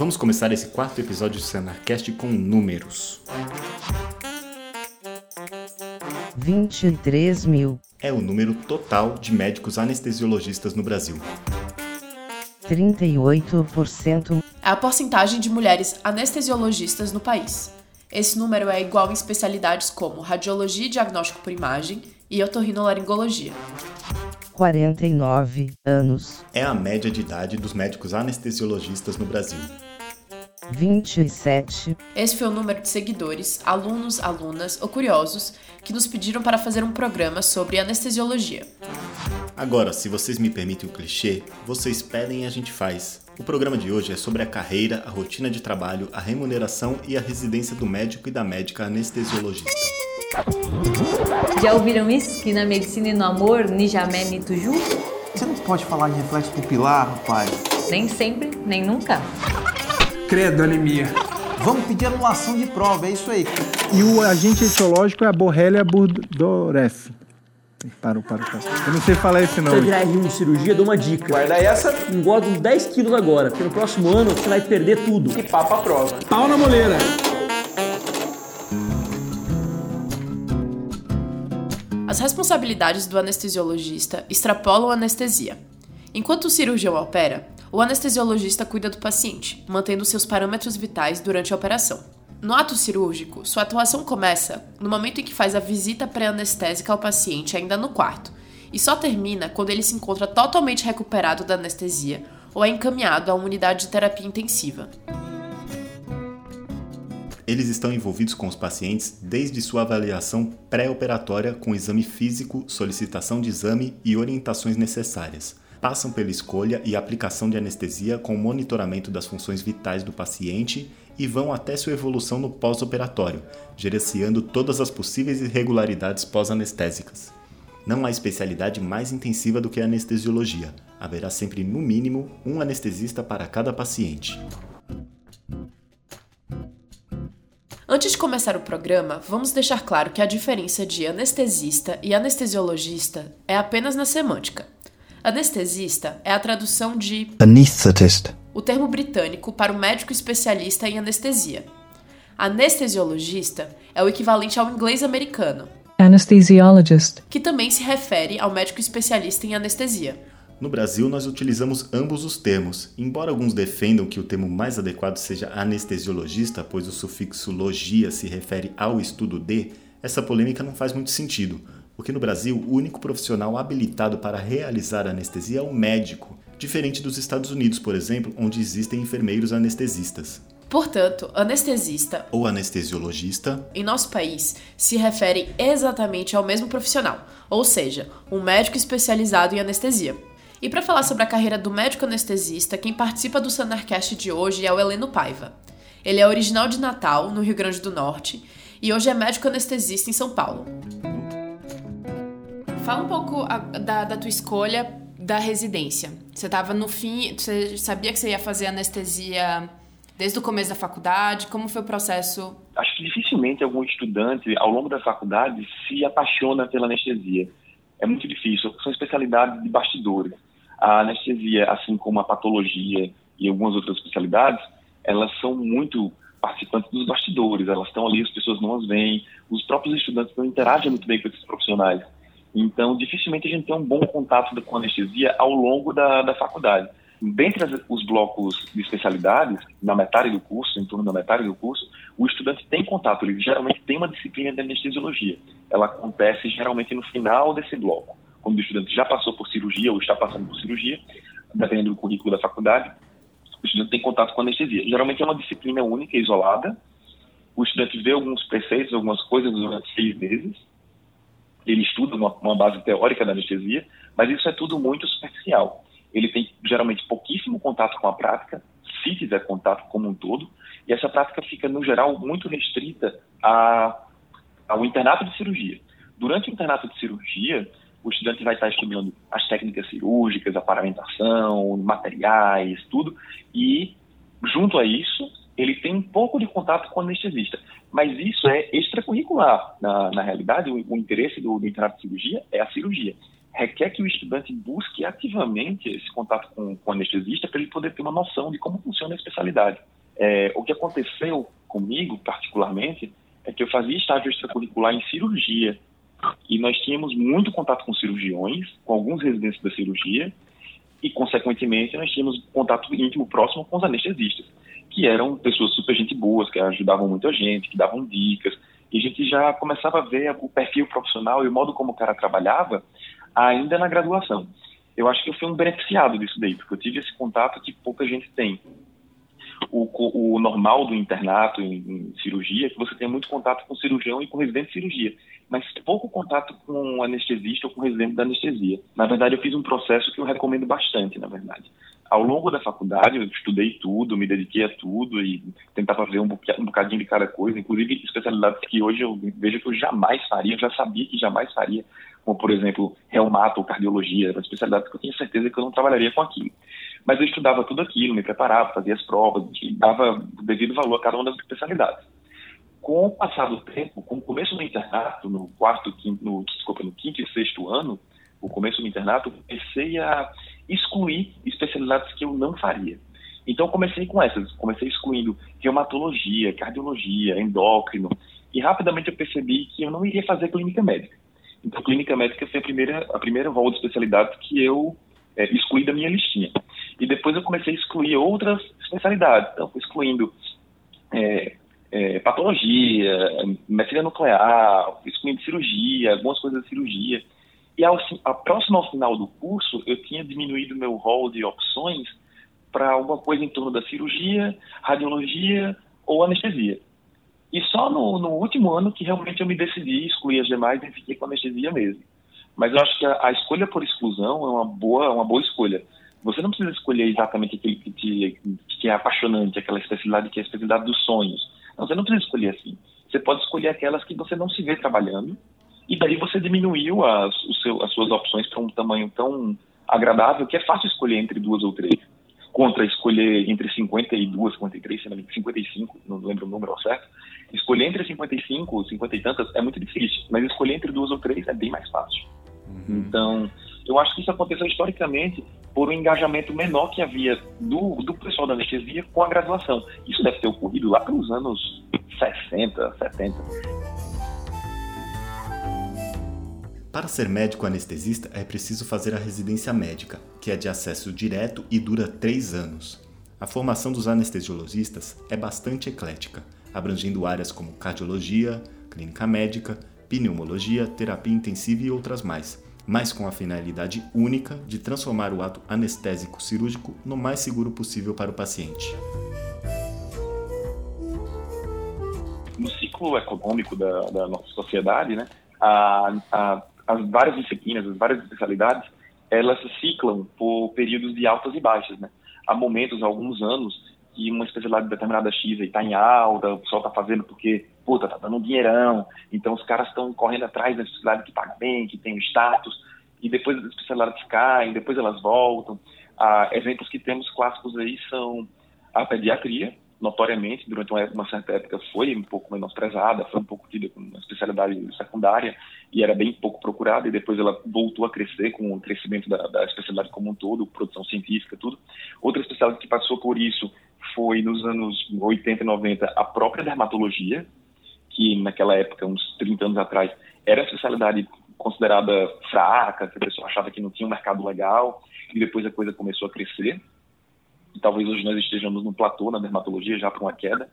Vamos começar esse quarto episódio do Senarcast com números. 23 mil, É o número total de médicos anestesiologistas no Brasil. 38%, é a porcentagem de mulheres anestesiologistas no país. Esse número é igual em especialidades como radiologia e diagnóstico por imagem e otorrinolaringologia. 49 anos, É a média de idade dos médicos anestesiologistas no Brasil. 27, Esse foi o número de seguidores, alunos, alunas ou curiosos que nos pediram para fazer um programa sobre anestesiologia. Agora, se vocês me permitem o clichê, vocês pedem e a gente faz. O programa de hoje é sobre a carreira, a rotina de trabalho, a remuneração e a residência do médico e da médica anestesiologista. Já ouviram isso? Que na medicina e no amor, Nijamé Nituju? Você não pode falar de reflexo pupilar, rapaz. Nem sempre, nem nunca. Credo, anemia. Vamos pedir anulação de prova, é isso aí. E o agente etiológico é a Borrelia burgdorferi. Parou, parou, parou. Eu não sei falar esse Se não. você virar R1 de cirurgia, dou uma dica. Guarda essa. Engorda uns 10 quilos agora, porque no próximo ano você vai perder tudo. E papa a prova. Pau na moleira. As responsabilidades do anestesiologista extrapolam a anestesia. Enquanto o cirurgião opera, o anestesiologista cuida do paciente, mantendo seus parâmetros vitais durante a operação. No ato cirúrgico, sua atuação começa no momento em que faz a visita pré-anestésica ao paciente ainda no quarto, e só termina quando ele se encontra totalmente recuperado da anestesia ou é encaminhado a uma unidade de terapia intensiva. Eles estão envolvidos com os pacientes desde sua avaliação pré-operatória com exame físico, solicitação de exame e orientações necessárias. Passam pela escolha e aplicação de anestesia com monitoramento das funções vitais do paciente e vão até sua evolução no pós-operatório, gerenciando todas as possíveis irregularidades pós-anestésicas. Não há especialidade mais intensiva do que a anestesiologia. Haverá sempre, no mínimo, um anestesista para cada paciente. Antes de começar o programa, vamos deixar claro que a diferença de anestesista e anestesiologista é apenas na semântica. Anestesista é a tradução de Anesthetist. o termo britânico para o médico especialista em anestesia. Anestesiologista é o equivalente ao inglês americano, anesthesiologist, que também se refere ao médico especialista em anestesia. No Brasil, nós utilizamos ambos os termos, embora alguns defendam que o termo mais adequado seja anestesiologista, pois o sufixo logia se refere ao estudo de, essa polêmica não faz muito sentido, porque no Brasil o único profissional habilitado para realizar anestesia é o médico, diferente dos Estados Unidos, por exemplo, onde existem enfermeiros anestesistas. Portanto, anestesista, Ou anestesiologista, em nosso país, se refere exatamente ao mesmo profissional, ou seja, um médico especializado em anestesia. E para falar sobre a carreira do médico anestesista, quem participa do Sanarcast de hoje é o Heleno Paiva. Ele é original de Natal, no Rio Grande do Norte, e hoje é médico anestesista em São Paulo. Fala um pouco a- da, da tua escolha da residência. Você estava no fim, você sabia que você ia fazer anestesia desde o começo da faculdade? Como foi o processo acho que dificilmente algum estudante, ao longo da faculdade, se apaixona pela anestesia. É muito difícil, são especialidades de bastidores. A anestesia, assim como a patologia e algumas outras especialidades, elas são muito participantes dos bastidores, elas estão ali, as pessoas não as veem, os próprios estudantes não interagem muito bem com esses profissionais. Então, dificilmente a gente tem um bom contato com anestesia ao longo da, da faculdade. Dentre as- os blocos de especialidades, na metade do curso, em torno da metade do curso, o estudante tem contato, ele geralmente tem uma disciplina de anestesiologia. Ela acontece geralmente no final desse bloco, quando o estudante já passou por cirurgia ou está passando por cirurgia, dependendo do currículo da faculdade, o estudante tem contato com anestesia. Geralmente é uma disciplina única, isolada, o estudante vê alguns preceitos, algumas coisas durante seis meses, ele estuda uma, uma base teórica da anestesia, mas isso é tudo muito superficial. Ele tem geralmente pouquíssimo contato com a prática, se tiver contato como um todo, e essa prática fica, no geral, muito restrita a, ao internato de cirurgia. Durante o internato de cirurgia, o estudante vai estar estudando as técnicas cirúrgicas, a paramentação, materiais, tudo, e junto a isso, ele tem um pouco de contato com o anestesista. Mas isso é extracurricular. Na, na realidade, o, o interesse do, do internato de cirurgia é a cirurgia. Requer que o estudante busque ativamente esse contato com, com o anestesista para ele poder ter uma noção de como funciona a especialidade. É, o que aconteceu comigo, particularmente, é que eu fazia estágio extracurricular em cirurgia. E nós tínhamos muito contato com cirurgiões, com alguns residentes da cirurgia, e, consequentemente, nós tínhamos contato íntimo próximo com os anestesistas, que eram pessoas super gente boas, que ajudavam muito a gente, que davam dicas, e a gente já começava a ver o perfil profissional e o modo como o cara trabalhava ainda na graduação. Eu acho que eu fui um beneficiado disso daí, porque eu tive esse contato que pouca gente tem. O, o normal do internato em, em, cirurgia é que você tem muito contato com cirurgião e com residente de cirurgia, mas pouco contato com anestesista ou com residente da anestesia. Na verdade, eu fiz um processo que eu recomendo bastante, na verdade ao longo da faculdade, eu estudei tudo, me dediquei a tudo e tentava ver um, bocadinho de cada coisa, inclusive especialidades que hoje eu vejo que eu jamais faria, eu já sabia que jamais faria, como, por exemplo, reumato ou cardiologia, eram especialidades que eu tinha certeza que eu não trabalharia com aquilo. Mas eu estudava tudo aquilo, me preparava, fazia as provas, dava o devido valor a cada uma das especialidades. Com o passar do tempo, com o começo do internato, no quarto, quinto, no, desculpa, no quinto e sexto ano, o começo do internato, comecei a excluir especialidades que eu não faria. Então comecei com essas, comecei excluindo reumatologia, cardiologia, endócrino, e rapidamente eu percebi que eu não iria fazer clínica médica. Então clínica médica foi a primeira a primeira rol de especialidades que eu é, excluí da minha listinha. E depois eu comecei a excluir outras especialidades, então excluindo é, é, patologia, medicina nuclear, excluindo cirurgia, algumas coisas de cirurgia. E ao, a próximo ao final do curso, eu tinha diminuído meu rol de opções para alguma coisa em torno da cirurgia, radiologia ou anestesia. E só no, no, último ano que realmente eu me decidi excluir as demais e fiquei com anestesia mesmo. Mas eu acho que a, a escolha por exclusão é uma boa, uma boa escolha. Você não precisa escolher exatamente aquele que, te, que é apaixonante, aquela especialidade que é a especialidade dos sonhos. Não, você não precisa escolher assim. Você pode escolher aquelas que você não se vê trabalhando e daí você diminuiu as, seu, as suas opções para um tamanho tão agradável que é fácil escolher entre duas ou três. Contra escolher entre 52, 53, 55, não lembro o número certo. Escolher entre 55, 50 e tantas é muito difícil, mas escolher entre duas ou três é bem mais fácil. Uhum. Então, eu acho que isso aconteceu historicamente por um engajamento menor que havia do, do pessoal da anestesia com a graduação. Isso deve ter ocorrido lá pelos anos 60, 70. Para ser médico anestesista é preciso fazer a residência médica, que é de acesso direto e dura três anos. A formação dos anestesiologistas é bastante eclética, abrangendo áreas como cardiologia, clínica médica, pneumologia, terapia intensiva e outras mais, mas com a finalidade única de transformar o ato anestésico cirúrgico no mais seguro possível para o paciente. No ciclo econômico da, da nossa sociedade, né, a, a as várias disciplinas, as várias especialidades, elas ciclam por períodos de altas e baixas, né? Há momentos, há alguns anos, que uma especialidade determinada X está em alta, o pessoal está fazendo porque, puta, tá dando um dinheirão, então os caras estão correndo atrás da especialidade que paga bem, que tem status, e depois as especialidades caem, depois elas voltam. Ah, exemplos que temos clássicos aí são a pediatria, notoriamente, durante uma, certa época, foi um pouco menosprezada, foi um pouco tida como uma especialidade secundária e era bem pouco procurada, e depois ela voltou a crescer com o crescimento da, da especialidade como um todo, produção científica, tudo. Outra especialidade que passou por isso foi, nos anos 80 e 90, a própria dermatologia, que naquela época, uns 30 anos atrás, era a especialidade considerada fraca, que a pessoa achava que não tinha um mercado legal, e depois a coisa começou a crescer e talvez hoje nós estejamos no platô na dermatologia já para uma queda.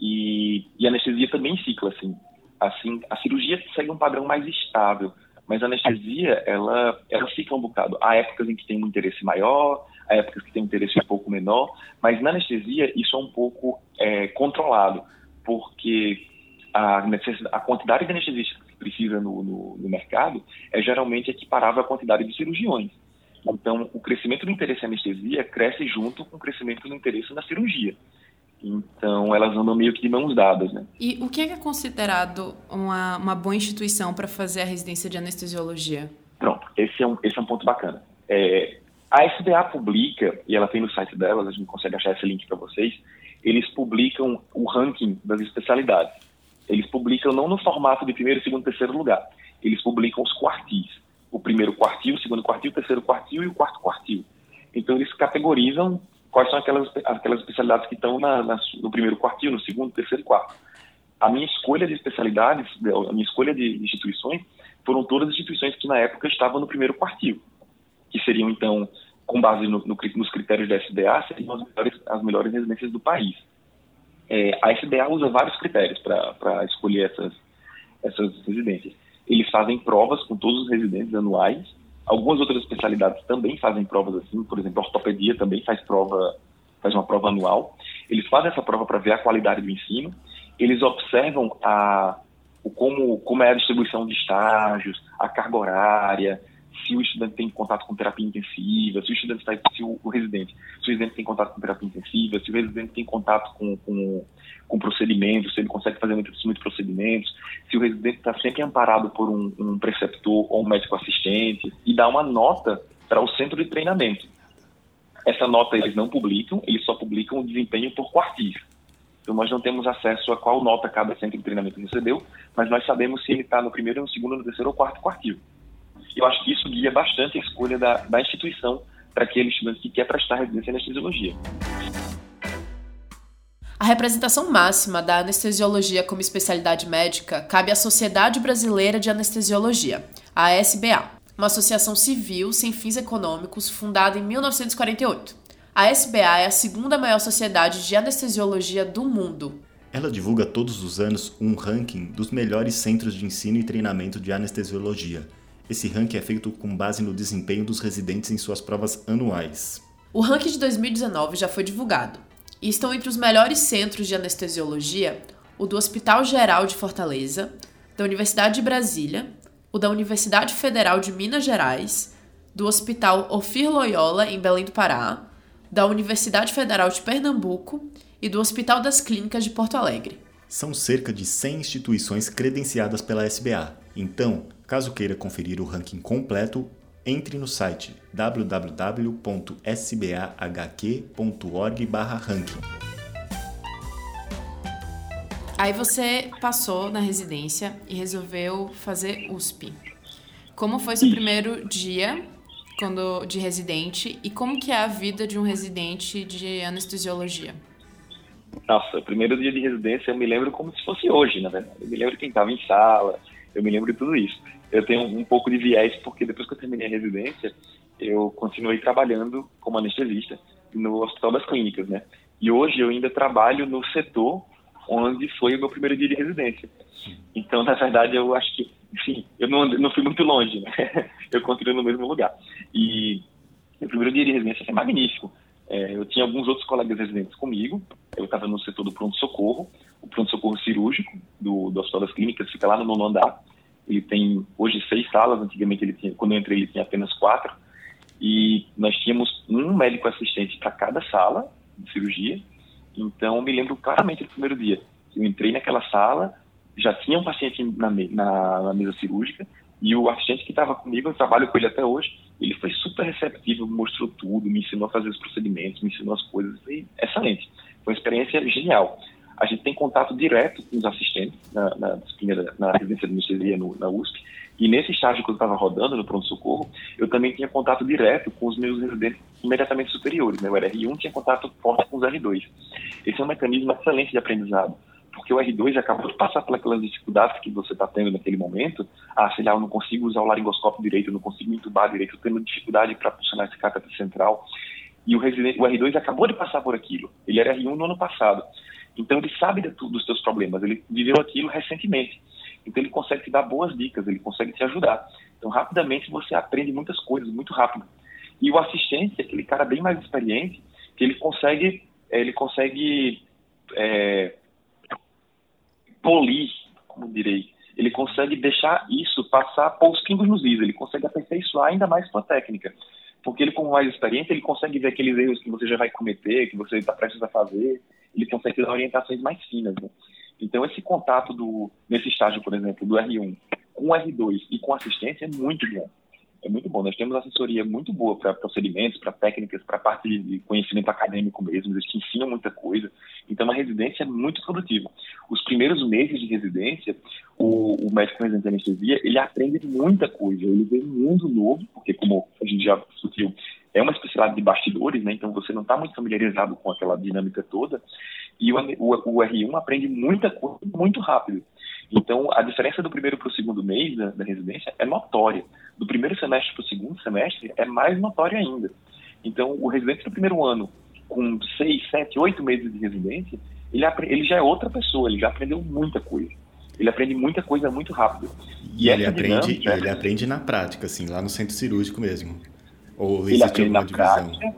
E, e a anestesia também cicla assim. Assim a cirurgia segue um padrão mais estável mas a anestesia ela ela cicla um bocado. Há épocas em que tem um interesse maior há épocas que tem um interesse um pouco menor mas na anestesia isso é um pouco é, controlado porque a, a quantidade de anestesistas que precisa no, no, no mercado é geralmente equiparável à quantidade de cirurgiões então, o crescimento do interesse em anestesia cresce junto com o crescimento do interesse na cirurgia. Então, elas andam meio que de mãos dadas, né? E o que é considerado uma, uma boa instituição para fazer a residência de anestesiologia? Pronto, esse é um, esse é um ponto bacana. É, a SBA publica, e ela tem no site delas, a gente consegue achar esse link para vocês, eles publicam o ranking das especialidades. Eles publicam não no formato de primeiro, segundo, terceiro lugar. Eles publicam os quartis o primeiro quartil, o segundo quartil, o terceiro quartil e o quarto quartil. Então eles categorizam quais são aquelas, aquelas especialidades que estão na, na, no primeiro quartil, no segundo, terceiro e quarto. A minha escolha de especialidades, a minha escolha de instituições, foram todas instituições que na época estavam no primeiro quartil, que seriam então, com base no, no, nos critérios da SBA, seriam as melhores, as melhores residências do país. É, a SBA usa vários critérios para escolher essas, essas residências. Eles fazem provas com todos os residentes anuais. Algumas outras especialidades também fazem provas assim, por exemplo, a ortopedia também faz prova, faz uma prova anual. Eles fazem essa prova para ver a qualidade do ensino. Eles observam a, como, como é a distribuição de estágios, a carga horária, se o estudante tem contato com terapia intensiva, se o estudante está, se o, o, residente, se o residente tem contato com terapia intensiva, se o residente tem contato com, com, com procedimentos, se ele consegue fazer muitos, muitos procedimentos, se o residente está sempre amparado por um, um preceptor ou um médico assistente, e dá uma nota para o centro de treinamento. Essa nota eles não publicam, eles só publicam o desempenho por quartis. Então nós não temos acesso a qual nota cada centro de treinamento recebeu, mas nós sabemos se ele está no primeiro, no segundo, no terceiro ou quarto quartil. Eu acho que isso guia bastante a escolha da, da instituição para aquele estudante que quer prestar residência em anestesiologia. A representação máxima da anestesiologia como especialidade médica cabe à Sociedade Brasileira de Anestesiologia, a SBA, uma associação civil sem fins econômicos fundada em 1948. A SBA é a segunda maior sociedade de anestesiologia do mundo. Ela divulga todos os anos um ranking dos melhores centros de ensino e treinamento de anestesiologia esse ranking é feito com base no desempenho dos residentes em suas provas anuais. O ranking de 2019 já foi divulgado e estão entre os melhores centros de anestesiologia o do Hospital Geral de Fortaleza, da Universidade de Brasília, o da Universidade Federal de Minas Gerais, do Hospital Ofir Loyola, em Belém do Pará, da Universidade Federal de Pernambuco e do Hospital das Clínicas de Porto Alegre. São cerca de 100 instituições credenciadas pela SBA. Então, Caso queira conferir o ranking completo, entre no site www.sbahq.org/ranking. Aí você passou na residência e resolveu fazer USP. Como foi seu primeiro dia quando de residente e como que é a vida de um residente de anestesiologia? Nossa, o primeiro dia de residência eu me lembro como se fosse hoje, na verdade. Eu me lembro quem estava em sala, eu me lembro de tudo isso. Eu tenho um pouco de viés, porque depois que eu terminei a residência, eu continuei trabalhando como anestesista no Hospital das Clínicas, né? E hoje eu ainda trabalho no setor onde foi o meu primeiro dia de residência. Então, na verdade, eu acho que, enfim, eu não, não fui muito longe, né? Eu continuo no mesmo lugar. E o primeiro dia de residência foi magnífico. É, eu tinha alguns outros colegas residentes comigo. Eu estava no setor do pronto-socorro, pronto-socorro cirúrgico do, do Hospital das Clínicas, fica lá no nono andar. Ele tem hoje seis salas, antigamente ele tinha, quando eu entrei ele tinha apenas quatro. E nós tínhamos um médico assistente para cada sala de cirurgia. Então me lembro claramente do primeiro dia. Eu entrei naquela sala, já tinha um paciente na, na, na mesa cirúrgica e o assistente que estava comigo, eu trabalho com ele até hoje, ele foi super receptivo, mostrou tudo, me ensinou a fazer os procedimentos, me ensinou as coisas, foi excelente. Foi uma experiência genial. A gente tem contato direto com os assistentes na, na disciplina, na residência de anestesia no, na USP, e nesse estágio que eu estava rodando no pronto-socorro, eu também tinha contato direto com os meus residentes imediatamente superiores. Né? O R1 tinha contato forte com os R2. Esse é um mecanismo excelente de aprendizado, porque o R2 acabou de passar por aquelas dificuldades que você está tendo naquele momento. Ah, sei lá, eu não consigo usar o laringoscópio direito, eu não consigo entubar direito, eu dificuldade para funcionar esse cáteter central. E o, o R2 acabou de passar por aquilo. Ele era R1 no ano passado. Então ele sabe de dos seus problemas, ele viveu aquilo recentemente. Então ele consegue te dar boas dicas, ele consegue te ajudar. Então rapidamente você aprende muitas coisas, muito rápido. E o assistente é aquele cara bem mais experiente, que ele consegue, eh, ele consegue é, polir, como direi, ele consegue deixar isso passar poucos pingos nos is, ele consegue aperfeiçoar ainda mais sua técnica. Porque ele, como mais experiente, ele consegue ver aqueles erros que você já vai cometer, que você está prestes a fazer, ele consegue dar orientações mais finas. Né? Então, esse contato do, nesse estágio, por exemplo, do R1 com o R2 e com assistência é muito bom. É muito bom. Nós temos assessoria muito boa para procedimentos, para técnicas, para parte de conhecimento acadêmico mesmo. Eles te ensinam muita coisa. Então, a residência é muito produtiva. Os primeiros meses de residência, o, o médico residente de anestesia, ele aprende muita coisa. Ele vê um mundo novo, porque, como a gente já discutiu, é uma especialidade de bastidores, né? Então você não está muito familiarizado com aquela dinâmica toda. E o, o, o R1 aprende muita coisa muito rápido. Então, a diferença do primeiro para o segundo mês da, da, residência é notória. Do primeiro semestre para o segundo semestre é mais notória ainda. Então, o residente do primeiro ano, com seis, sete, oito meses de residência, ele, ele já é outra pessoa, ele já aprendeu muita coisa. Ele aprende muita coisa muito rápido. E, e ele, aprende, dinâmica, ele aprende na prática, assim, lá no centro cirúrgico mesmo. Ou ele aprende na divisão? prática.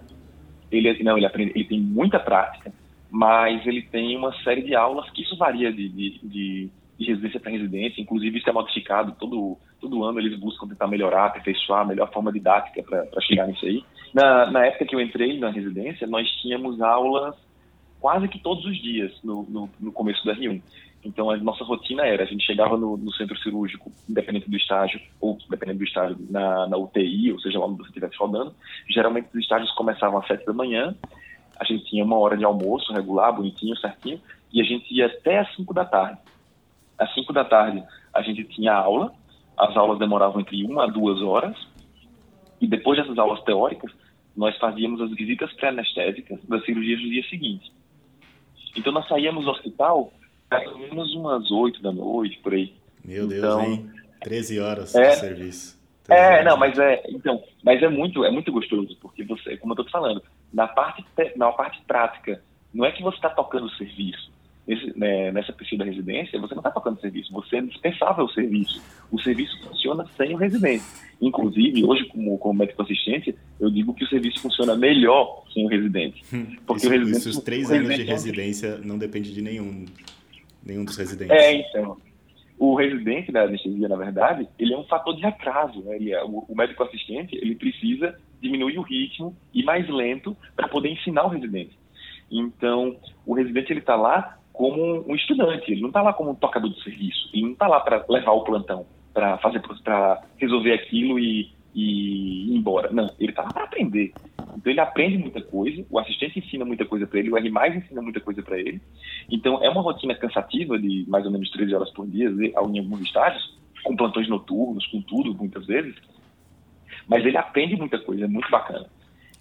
Ele, não, ele, aprende, ele tem muita prática, mas ele tem uma série de aulas que isso varia de, de, de de residência para residência, inclusive isso é modificado todo, todo ano, eles buscam tentar melhorar, aperfeiçoar a melhor forma didática para chegar nisso aí. Na, na época que eu entrei na residência, nós tínhamos aulas quase que todos os dias no, no, no começo do R1. Então, a nossa rotina era, a gente chegava no, no, centro cirúrgico, independente do estágio, ou dependendo do estágio, na, na UTI, ou seja, lá onde você estivesse rodando. Geralmente, os estágios começavam às sete da manhã, a gente tinha uma hora de almoço regular, bonitinho, certinho, e a gente ia até às cinco da tarde às 5 da tarde a gente tinha aula, as aulas demoravam entre uma a duas horas, e depois dessas aulas teóricas, nós fazíamos as visitas pré-anestésicas das cirurgias do dia seguinte. Então nós saíamos do hospital pelo menos umas 8 da noite, por aí. Meu Deus, então, hein? 13 horas é, de serviço. É, não, mas é, então, mas é muito, é muito gostoso, porque você, como eu estou falando, na parte, na parte prática, não é que você está tocando o serviço, nesse, né, nessa pesquisa da residência, você não está tocando serviço, você é dispensável o serviço. O serviço funciona sem o residente. Inclusive, hoje, como, como médico assistente, eu digo que o serviço funciona melhor sem o residente. Hum, porque isso, o residente, isso, os três anos de é residência não depende de nenhum, nenhum dos residentes. É, então. O residente da anestesia, na verdade, ele é um fator de atraso. Né? Ele é, o, o médico assistente, ele precisa diminuir o ritmo e mais lento para poder ensinar o residente. Então, o residente ele está lá como um estudante, ele não está lá como um tocador de serviço, ele não está lá para levar o plantão, para fazer, para resolver aquilo e, e ir embora. Não, ele está lá para aprender. Então ele aprende muita coisa, o assistente ensina muita coisa para ele, o R ensina muita coisa para ele. Então é uma rotina cansativa de mais ou menos 13 horas por dia, em alguns estágios, com plantões noturnos, com tudo, muitas vezes. Mas ele aprende muita coisa, é muito bacana.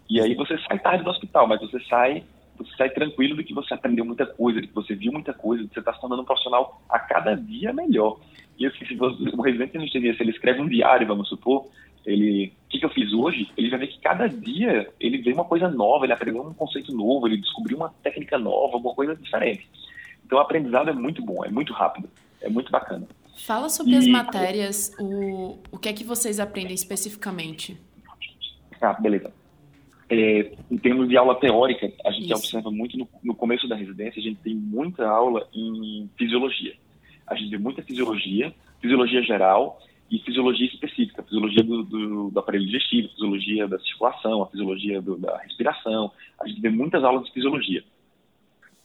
E aí você sai tarde do hospital, mas você sai você sai tranquilo de que você aprendeu muita coisa, de que você viu muita coisa, de que você está se tornando um profissional a cada dia melhor. E assim, se você, o residente de anestesia, se ele escreve um diário, vamos supor, ele, o que, que, eu fiz hoje, ele vai ver que cada dia ele vê uma coisa nova, ele aprendeu um conceito novo, ele descobriu uma técnica nova, alguma coisa diferente. Então o aprendizado é muito bom, é muito rápido, é muito bacana. Fala sobre e... as matérias, o, o que é que vocês aprendem especificamente? Ah, beleza. É, em termos de aula teórica, a gente Isso. observa muito no, no, começo da residência, a gente tem muita aula em fisiologia. A gente vê muita fisiologia, fisiologia geral e fisiologia específica, fisiologia do, do, do aparelho digestivo, fisiologia da circulação, a fisiologia do, da respiração. A gente vê muitas aulas de fisiologia.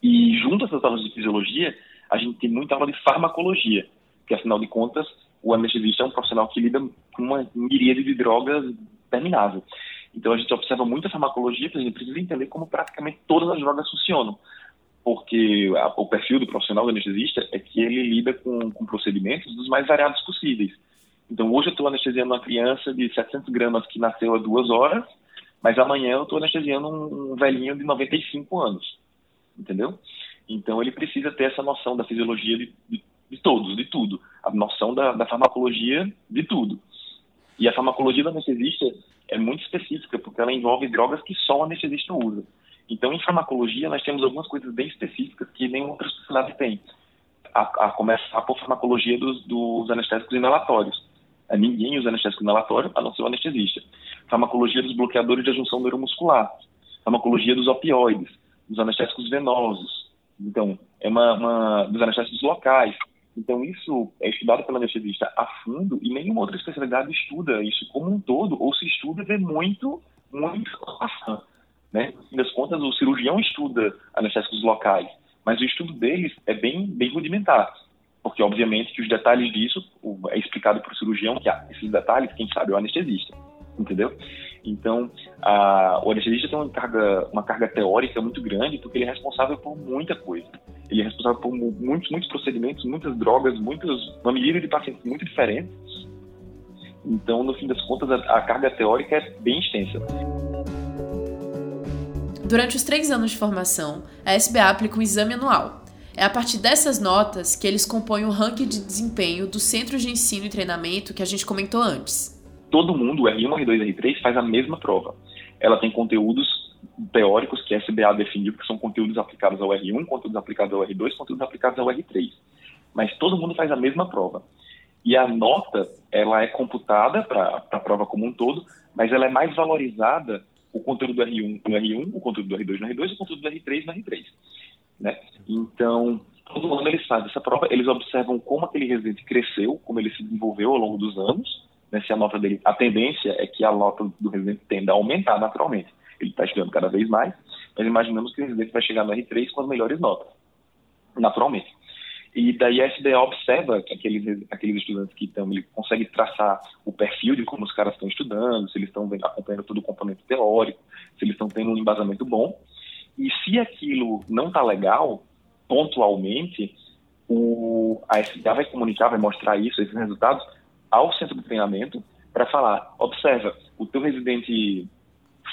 E junto a essas aulas de fisiologia, a gente tem muita aula de farmacologia, que afinal de contas, o anestesista é um profissional que lida com uma miríade de drogas terminável. Então a gente observa muita farmacologia, porque a gente precisa entender como praticamente todas as drogas funcionam. Porque a, o perfil do profissional do anestesista é que ele lida com, com procedimentos dos mais variados possíveis. Então hoje eu estou anestesiando uma criança de 700 gramas que nasceu há duas horas, mas amanhã eu estou anestesiando um, um velhinho de 95 anos. Entendeu? Então ele precisa ter essa noção da fisiologia de, de, de todos, de tudo. A noção da, da farmacologia de tudo. E a farmacologia do anestesista é muito específica, porque ela envolve drogas que só o anestesista usa. Então, em farmacologia, nós temos algumas coisas bem específicas que nenhuma outra especialidade tem. A, a começar por farmacologia dos, dos anestésicos inalatórios. A ninguém usa anestésico inalatório, a não ser o anestesista. Farmacologia dos bloqueadores de junção neuromuscular. Farmacologia dos opioides, dos anestésicos venosos. Então, é uma, uma dos anestésicos locais. Então, isso é estudado pelo anestesista a fundo e nenhuma outra especialidade estuda isso como um todo, ou se estuda, vê muito, muito informação. Né? No fim das contas, o cirurgião estuda anestésicos locais, mas o estudo deles é bem, bem rudimentar, porque, obviamente, que os detalhes disso é explicado para o cirurgião, que ah, esses detalhes, quem sabe, é o anestesista, entendeu? Então, a, o anestesista tem uma carga, uma carga teórica muito grande, porque ele é responsável por muita coisa. Ele é responsável por muitos, muitos procedimentos, muitas drogas, muitos, uma medida de pacientes muito diferentes. Então, no fim das contas, a, a carga teórica é bem extensa. Durante os três anos de formação, a SBA aplica um exame anual. É a partir dessas notas que eles compõem o ranking de desempenho dos centros de ensino e treinamento que a gente comentou antes. Todo mundo, R1, R2 R3, faz a mesma prova. Ela tem conteúdos teóricos que a SBA definiu que são conteúdos aplicados ao R1, conteúdos aplicados ao R2, conteúdos aplicados ao R3. Mas todo mundo faz a mesma prova. E a nota, ela é computada para a prova como um todo, mas ela é mais valorizada o conteúdo do R1 no R1, o conteúdo do R2 no R2 e o conteúdo do R3 no R3. Né? Então, todo ano eles fazem essa prova, eles observam como aquele residente cresceu, como ele se desenvolveu ao longo dos anos, né? se a nota dele, a tendência é que a nota do residente tenda a aumentar naturalmente. Ele está estudando cada vez mais, mas imaginamos que o residente vai chegar no R3 com as melhores notas, naturalmente. E daí a SBA observa que aqueles, aqueles estudantes que estão, ele consegue traçar o perfil de como os caras estão estudando, se eles estão acompanhando todo o componente teórico, se eles estão tendo um embasamento bom. E se aquilo não está legal, pontualmente, o, a SBA vai comunicar, vai mostrar isso, esses resultados, ao centro de treinamento para falar, observa, o teu residente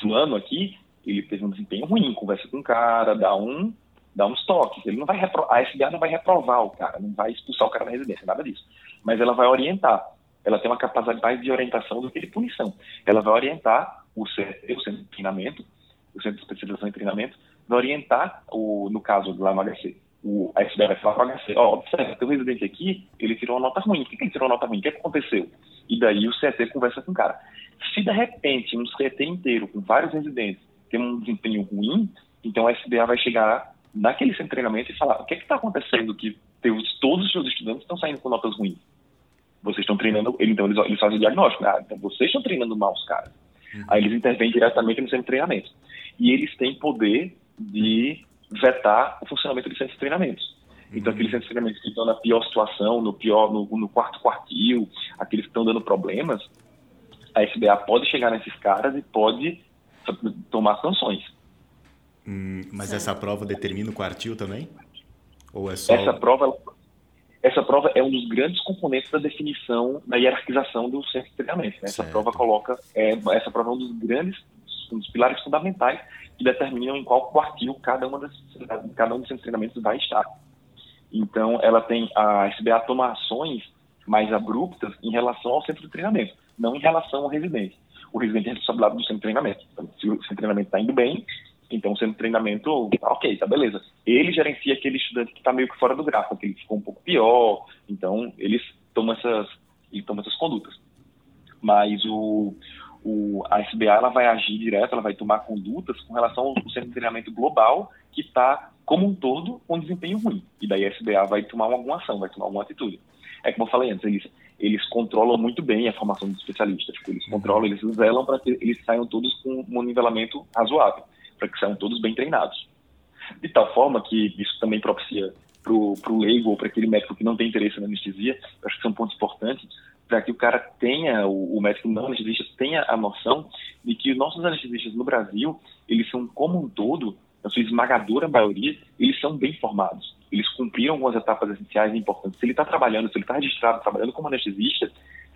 fulano aqui, ele teve um desempenho ruim, conversa com o cara, dá um dar uns toques. Ele não vai. A SBA não vai reprovar o cara, não vai expulsar o cara da residência, nada disso. Mas ela vai orientar. Ela tem uma capacidade de orientação do que de punição. Ela vai orientar o o centro de treinamento, o centro de especialização em treinamento, orientar, o, no caso no HC, o, a vai falar para o HC, ó, observa, teu residente aqui, ele tirou uma nota ruim. Por que ele tirou uma nota ruim? O que, é aconteceu? E daí o CT conversa com o cara. Se de repente um CT inteiro, com vários residentes, tem um desempenho ruim, então a SBA vai chegar naquele centro de treinamento e falar: o que é está acontecendo que teus, todos os seus estudantes estão saindo com notas ruins? Vocês estão treinando, então eles, eles fazem o diagnóstico, né? ah, então vocês estão treinando mal os caras. Uhum. Aí eles intervêm diretamente no centro de treinamento. E eles têm poder de vetar o funcionamento de centros de treinamentos. Então, aqueles centros de treinamento que estão na pior situação, no pior, no, no quarto quartil, aqueles que estão dando problemas, a SBA pode chegar nesses caras e pode tomar sanções. Hum, mas essa prova determina o quartil também? Ou é só... Essa prova, essa prova é um dos grandes componentes da definição, da hierarquização do centro de treinamento. Né? Essa prova coloca, é, essa prova é um dos grandes, um dos pilares fundamentais que determinam em qual quartil cada, uma das, cada um dos centros de treinamento vai estar. Então, ela tem, a SBA toma ações mais abruptas em relação ao centro de treinamento, não em relação ao residente. O residente é responsável do centro de treinamento. Então, se o centro de treinamento está indo bem, então, sendo treinamento, ok, tá beleza. Ele gerencia aquele estudante que está meio que fora do gráfico, que ele ficou um pouco pior. Então, eles tomam essas, eles tomam essas condutas. Mas o, o, a SBA ela vai agir direto, ela vai tomar condutas com relação ao treinamento global que está, como um todo, com desempenho ruim. E daí a SBA vai tomar alguma ação, vai tomar alguma atitude. É como eu falei antes, eles, eles controlam muito bem a formação dos especialistas. Tipo, eles controlam, eles zelam para que eles saiam todos com um nivelamento razoável para que saiam todos bem treinados. De tal forma que isso também propicia para o leigo ou para aquele médico que não tem interesse na anestesia, acho que são pontos importantes, para que o cara tenha, o, o médico não anestesista tenha a noção de que os nossos anestesistas no Brasil, eles são como um todo, na sua esmagadora maioria, eles são bem formados. Eles cumpriram algumas etapas essenciais e importantes. Se ele está trabalhando, se ele está registrado trabalhando como anestesista,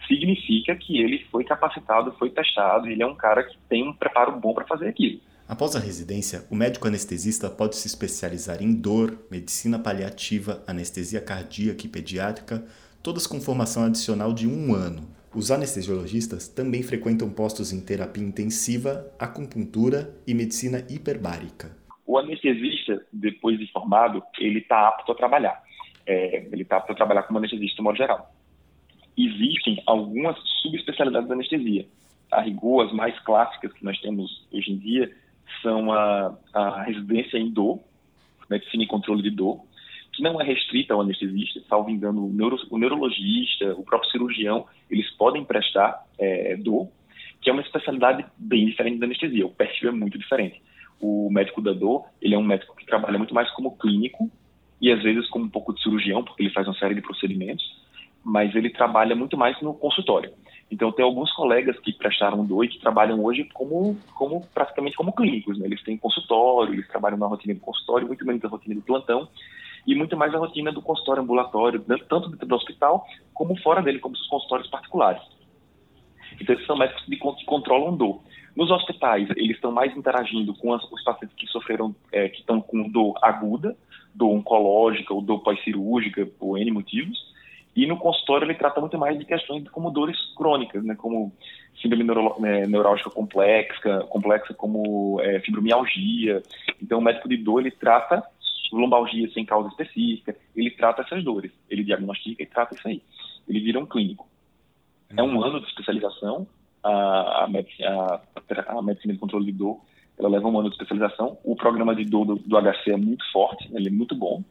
significa que ele foi capacitado, foi testado, ele é um cara que tem um preparo bom para fazer aquilo. Após a residência, o médico anestesista pode se especializar em dor, medicina paliativa, anestesia cardíaca e pediátrica, todas com formação adicional de um ano. Os anestesiologistas também frequentam postos em terapia intensiva, acupuntura e medicina hiperbárica. O anestesista, depois de formado, ele está apto a trabalhar. É, ele está apto a trabalhar como anestesista, de modo geral. Existem algumas subespecialidades da anestesia. A rigor, as mais clássicas que nós temos hoje em dia são a, a residência em dor, medicina e controle de dor, que não é restrita ao anestesista, salvo engano, o, neuro, o neurologista, o próprio cirurgião, eles podem prestar é, dor, que é uma especialidade bem diferente da anestesia, o perfil é muito diferente. O médico da dor, ele é um médico que trabalha muito mais como clínico e às vezes como um pouco de cirurgião, porque ele faz uma série de procedimentos, mas ele trabalha muito mais no consultório. Então, tem alguns colegas que prestaram do e que trabalham hoje como, como praticamente como clínicos. Né? Eles têm consultório, eles trabalham na rotina do consultório, muito menos na rotina do plantão, e muito mais na rotina do consultório ambulatório, tanto dentro do hospital como fora dele, como os consultórios particulares. Então, esses são médicos que controlam dor. Nos hospitais, eles estão mais interagindo com as, os pacientes que sofreram, é, que estão com dor aguda, dor oncológica ou dor pós-cirúrgica, por N motivos. E no consultório ele trata muito mais de questões como dores crônicas, né, como síndrome neuro, né, neurálgica complexa, complexa como é, fibromialgia. Então o médico de dor ele trata lombalgia sem causa específica, ele trata essas dores, ele diagnostica e trata isso aí. Ele vira um clínico. É um ano de especialização, a, a, a, a medicina de controle de dor, ela leva um ano de especialização. O programa de dor do, do HC é muito forte, ele é muito bom.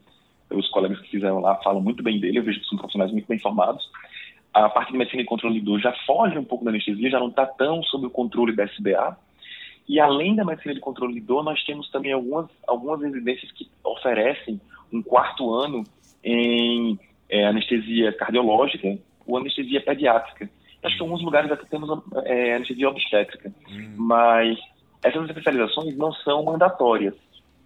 Os colegas que fizeram lá falam muito bem dele, eu vejo que são profissionais muito bem formados. A parte de medicina de controle de dor já foge um pouco da anestesia, já não está tão sob o controle da SBA, e além da medicina de controle de dor, nós temos também algumas, algumas residências que oferecem um quarto ano em é, anestesia cardiológica ou anestesia pediátrica. Acho que em alguns lugares até temos é, anestesia obstétrica. Hum. Mas essas especializações não são mandatórias.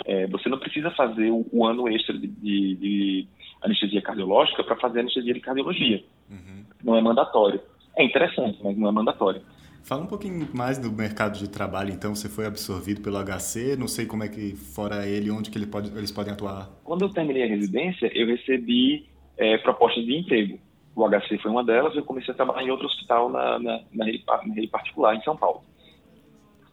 É, você não precisa fazer o, o ano extra de, de, de, anestesia cardiológica para fazer anestesia de cardiologia. Uhum. Não é mandatório. É interessante, mas não é mandatório. Fala um pouquinho mais do mercado de trabalho, então. Você foi absorvido pelo HC, não sei como é que, fora ele, onde que ele pode, eles podem atuar? Quando eu terminei a residência, eu recebi é, propostas de emprego. O HC foi uma delas, eu comecei a trabalhar em outro hospital na, na, na, rede, na rede particular, em São Paulo.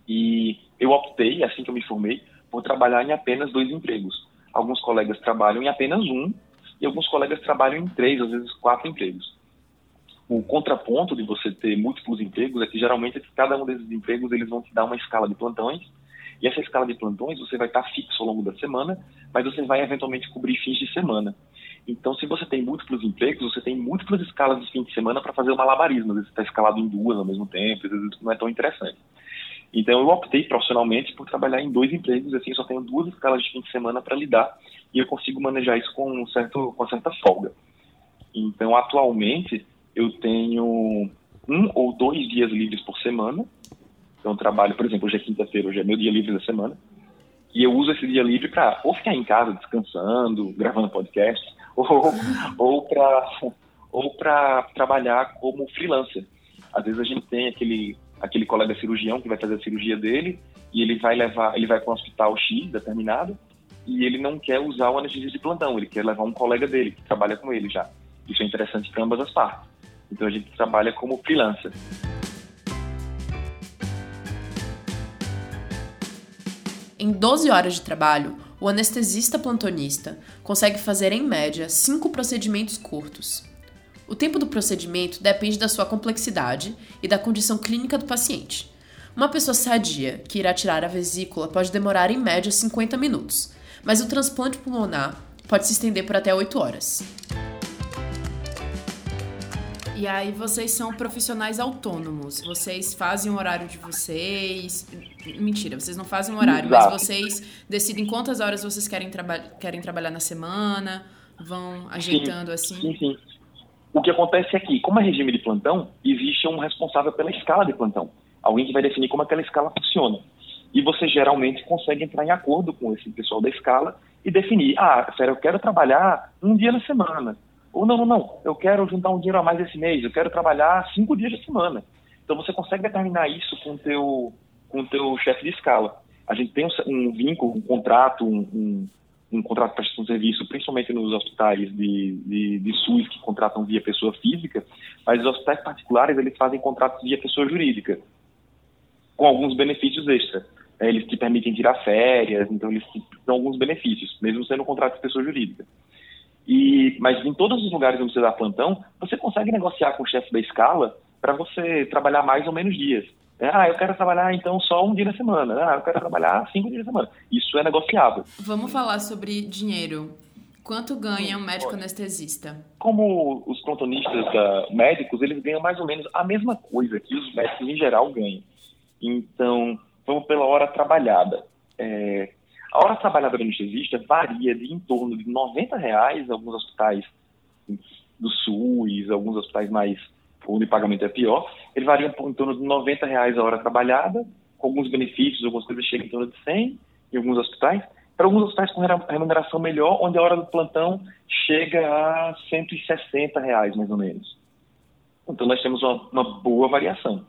E eu optei, assim que eu me formei, por trabalhar em apenas dois empregos. Alguns colegas trabalham em apenas um, e alguns colegas trabalham em três, às vezes quatro empregos o contraponto de você ter múltiplos empregos é que geralmente cada um desses empregos eles vão te dar uma escala de plantões e essa escala de plantões você vai estar fixo ao longo da semana, mas você vai eventualmente cobrir fins de semana. Então, se você tem múltiplos empregos, você tem múltiplas escalas de fim de semana para fazer um malabarismo. Às vezes está escalado em duas ao mesmo tempo, às vezes não é tão interessante. Então, eu optei profissionalmente por trabalhar em dois empregos, assim, só tenho duas escalas de fim de semana para lidar e eu consigo manejar isso com, um certo, com certa folga. Então, atualmente, eu tenho um ou dois dias livres por semana. Então, trabalho, por exemplo, hoje é quinta-feira, hoje é meu dia livre da semana. E eu uso esse dia livre para ou ficar em casa descansando, gravando podcast, ou, ou para ou trabalhar como freelancer. Às vezes a gente tem aquele aquele colega cirurgião que vai fazer a cirurgia dele e ele vai levar, ele vai para um hospital X determinado e ele não quer usar o anestesista de plantão, ele quer levar um colega dele que trabalha com ele já. Isso é interessante para ambas as partes. Então a gente trabalha como freelancer. Em 12 horas de trabalho, o anestesista plantonista consegue fazer, em média, cinco procedimentos curtos. O tempo do procedimento depende da sua complexidade e da condição clínica do paciente. Uma pessoa sadia que irá tirar a vesícula pode demorar em média 50 minutos, mas o transplante pulmonar pode se estender por até 8 horas. E aí vocês são profissionais autônomos. Vocês fazem o horário de vocês. Mentira, vocês não fazem o horário, Exato. mas vocês decidem quantas horas vocês querem, traba querem trabalhar na semana, vão ajeitando sim, assim. Sim, sim. O que acontece é que, como é regime de plantão, existe um responsável pela escala de plantão. Alguém que vai definir como aquela escala funciona. E você geralmente consegue entrar em acordo com esse pessoal da escala e definir, ah, sério, eu quero trabalhar um dia na semana ou não, não, não, eu quero juntar um dinheiro a mais esse mês, eu quero trabalhar cinco dias da semana. Então você consegue determinar isso com o teu, com teu chefe de escala. A gente tem um, um vínculo, um contrato, um, um, um contrato de prestação de serviço, principalmente nos hospitais de, de, de, SUS que contratam via pessoa física, mas os hospitais particulares eles fazem contratos via pessoa jurídica, com alguns benefícios extras. Eles te permitem tirar férias, então eles dão alguns benefícios, mesmo sendo um contrato de pessoa jurídica. E, mas em todos os lugares onde você dá plantão, você consegue negociar com o chefe da escala para você trabalhar mais ou menos dias. É, ah, eu quero trabalhar então só um dia na semana. Ah, eu quero trabalhar cinco dias na semana. Isso é negociável. Vamos falar sobre dinheiro. Quanto ganha um médico anestesista? Como os plantonistas uh, médicos, eles ganham mais ou menos a mesma coisa que os médicos em geral ganham. Então, vamos pela hora trabalhada. É, a hora trabalhada do anestesista varia de em torno de 90 reais, alguns hospitais do SUS, alguns hospitais mais onde o pagamento é pior, ele varia em torno de 90 reais a hora trabalhada, com alguns benefícios, algumas coisas chegam em torno de 100 em alguns hospitais, para alguns hospitais com remuneração melhor, onde a hora do plantão chega a 160 reais, mais ou menos. Então nós temos uma, uma boa variação.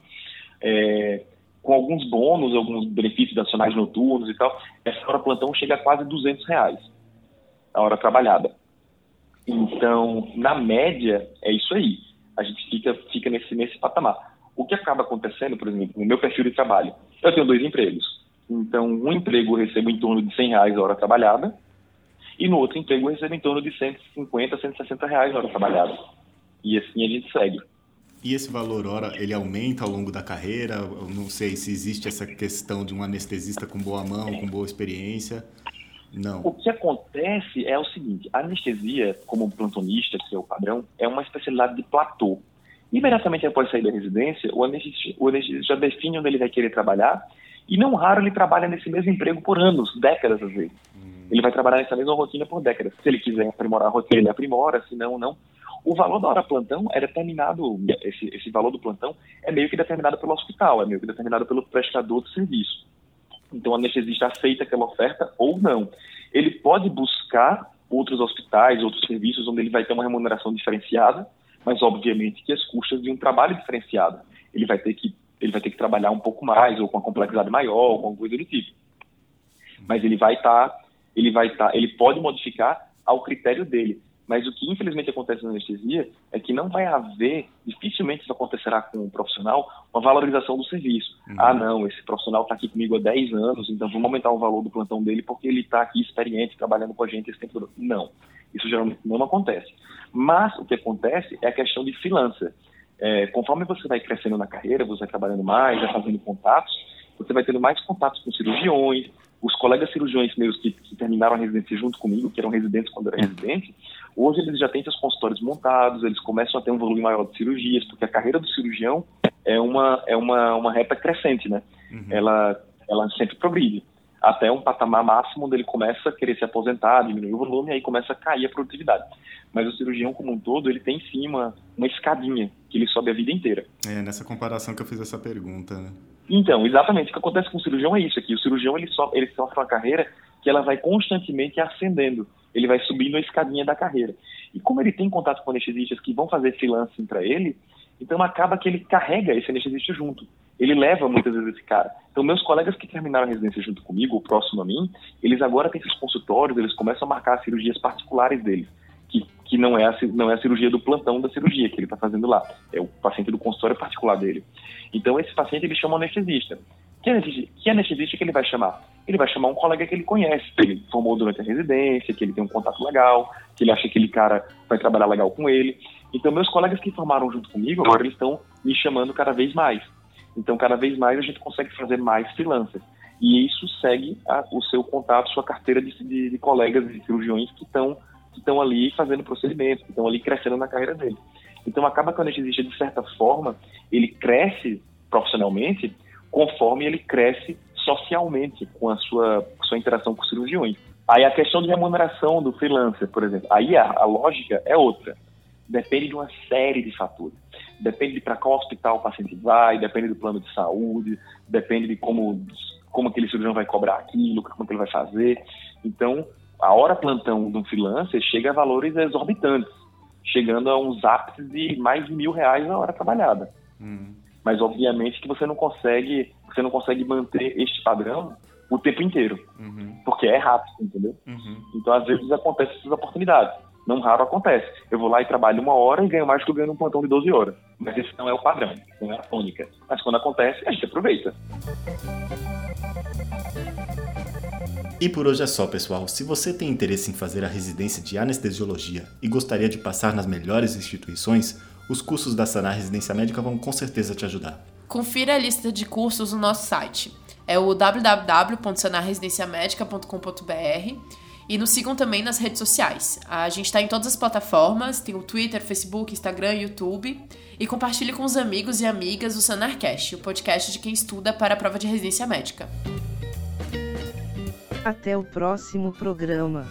É, com alguns bônus, alguns benefícios nacionais noturnos e tal, essa hora plantão chega a quase 200 reais a hora trabalhada. Então, na média, é isso aí. A gente fica, fica nesse, nesse patamar. O que acaba acontecendo, por exemplo, no meu perfil de trabalho, eu tenho dois empregos. Então, um emprego eu recebo em torno de 100 reais a hora trabalhada, e no outro emprego eu recebo em torno de 150, 160 reais a hora trabalhada. E assim a gente segue. E esse valor hora, ele aumenta ao longo da carreira? Eu não sei se existe essa questão de um anestesista com boa mão, com boa experiência. Não. O que acontece é o seguinte: a anestesia, como plantonista, que é o padrão, é uma especialidade de platô. Imediatamente após sair da residência, o anestesista, o anestesista já define onde ele vai querer trabalhar e não raro ele trabalha nesse mesmo emprego por anos, décadas às vezes. Hum. Ele vai trabalhar nessa mesma rotina por décadas. Se ele quiser aprimorar a rotina, ele aprimora, se não, não. O valor da hora plantão é determinado, esse, esse valor do plantão é meio que determinado pelo hospital, é meio que determinado pelo prestador do serviço. Então, o anestesista aceita aquela oferta ou não. Ele pode buscar outros hospitais, outros serviços onde ele vai ter uma remuneração diferenciada, mas obviamente que as custas de um trabalho diferenciado. Ele vai ter que ele vai ter que trabalhar um pouco mais ou com uma complexidade maior, ou alguma coisa do tipo. Mas ele vai estar, tá, ele vai estar, tá, ele pode modificar ao critério dele. Mas o que infelizmente acontece na anestesia é que não vai haver, dificilmente isso acontecerá com um profissional, uma valorização do serviço. Uhum. Ah, não, esse profissional está aqui comigo há 10 anos, então vamos aumentar o valor do plantão dele porque ele está aqui experiente, trabalhando com a gente esse tempo todo. Não, isso geralmente não acontece. Mas o que acontece é a questão de freelancer. É, conforme você vai crescendo na carreira, você vai trabalhando mais, vai fazendo contatos, você vai tendo mais contatos com cirurgiões, os colegas cirurgiões meus que, que, terminaram a residência junto comigo, que eram residentes quando eu era residente, hoje eles já têm seus consultórios montados, eles começam a ter um volume maior de cirurgias, porque a carreira do cirurgião é uma, é uma, uma reta crescente, né? Uhum. Ela, ela sempre progride. Até um patamar máximo onde ele começa a querer se aposentar, diminuir o volume, e aí começa a cair a produtividade. Mas o cirurgião como um todo, ele tem sim uma, uma escadinha que ele sobe a vida inteira. É, nessa comparação que eu fiz essa pergunta, né? Então, exatamente. O que acontece com o cirurgião é isso aqui. O cirurgião ele, so, ele sofre uma carreira que ela vai constantemente ascendendo. Ele vai subindo a escadinha da carreira. E como ele tem contato com anestesistas que vão fazer freelancing para ele, então acaba que ele carrega esse anestesista junto. Ele leva muitas vezes esse cara. Então, meus colegas que terminaram a residência junto comigo, ou próximo a mim, eles agora têm seus consultórios, eles começam a marcar as cirurgias particulares deles que, que não, é a, não é a cirurgia do plantão da cirurgia que ele está fazendo lá, é o paciente do consultório particular dele. Então, esse paciente ele chama um anestesista. Anestesista, que anestesista que ele vai chamar? Ele vai chamar um colega que ele conhece, que ele formou durante a residência, que ele tem um contato legal, que ele acha que aquele cara vai trabalhar legal com ele. Então, meus colegas que formaram junto comigo, agora eles estão me chamando cada vez mais. Então, cada vez mais a gente consegue fazer mais freelancers. E isso segue a, o seu contato, sua carteira de, de, de colegas de cirurgiões que estão que estão ali fazendo procedimentos, que estão ali crescendo na carreira dele. Então acaba que o anestesista, de certa forma, ele cresce profissionalmente conforme ele cresce socialmente com a sua, sua interação com cirurgiões. Aí a questão de remuneração do freelancer, por exemplo, aí a, a lógica é outra. Depende de uma série de fatores. Depende de para qual hospital o paciente vai, depende do plano de saúde, depende de como, como aquele cirurgião vai cobrar aquilo, como ele vai fazer. Então, a hora plantão de um freelancer chega a valores exorbitantes, chegando a uns ápices de mais de mil reais a hora trabalhada. Uhum. Mas obviamente que você não consegue, você não consegue manter este padrão o tempo inteiro, uhum. porque é rápido, entendeu? Uhum. Então às vezes acontecem essas oportunidades. Não raro acontece. Eu vou lá e trabalho uma hora e ganho mais que eu ganho num plantão de 12 horas. Mas esse não é o padrão, não é a tônica. Mas quando acontece, a gente aproveita. E por hoje é só, pessoal. Se você tem interesse em fazer a residência de anestesiologia e gostaria de passar nas melhores instituições, os cursos da Sanar Residência Médica vão com certeza te ajudar. Confira a lista de cursos no nosso site. É o www.sanarresidenciamedica.com.br e nos sigam também nas redes sociais. A gente está em todas as plataformas, tem o Twitter, Facebook, Instagram, YouTube. E compartilhe com os amigos e amigas o Sanarcast, o podcast de quem estuda para a prova de residência médica. Até o próximo programa.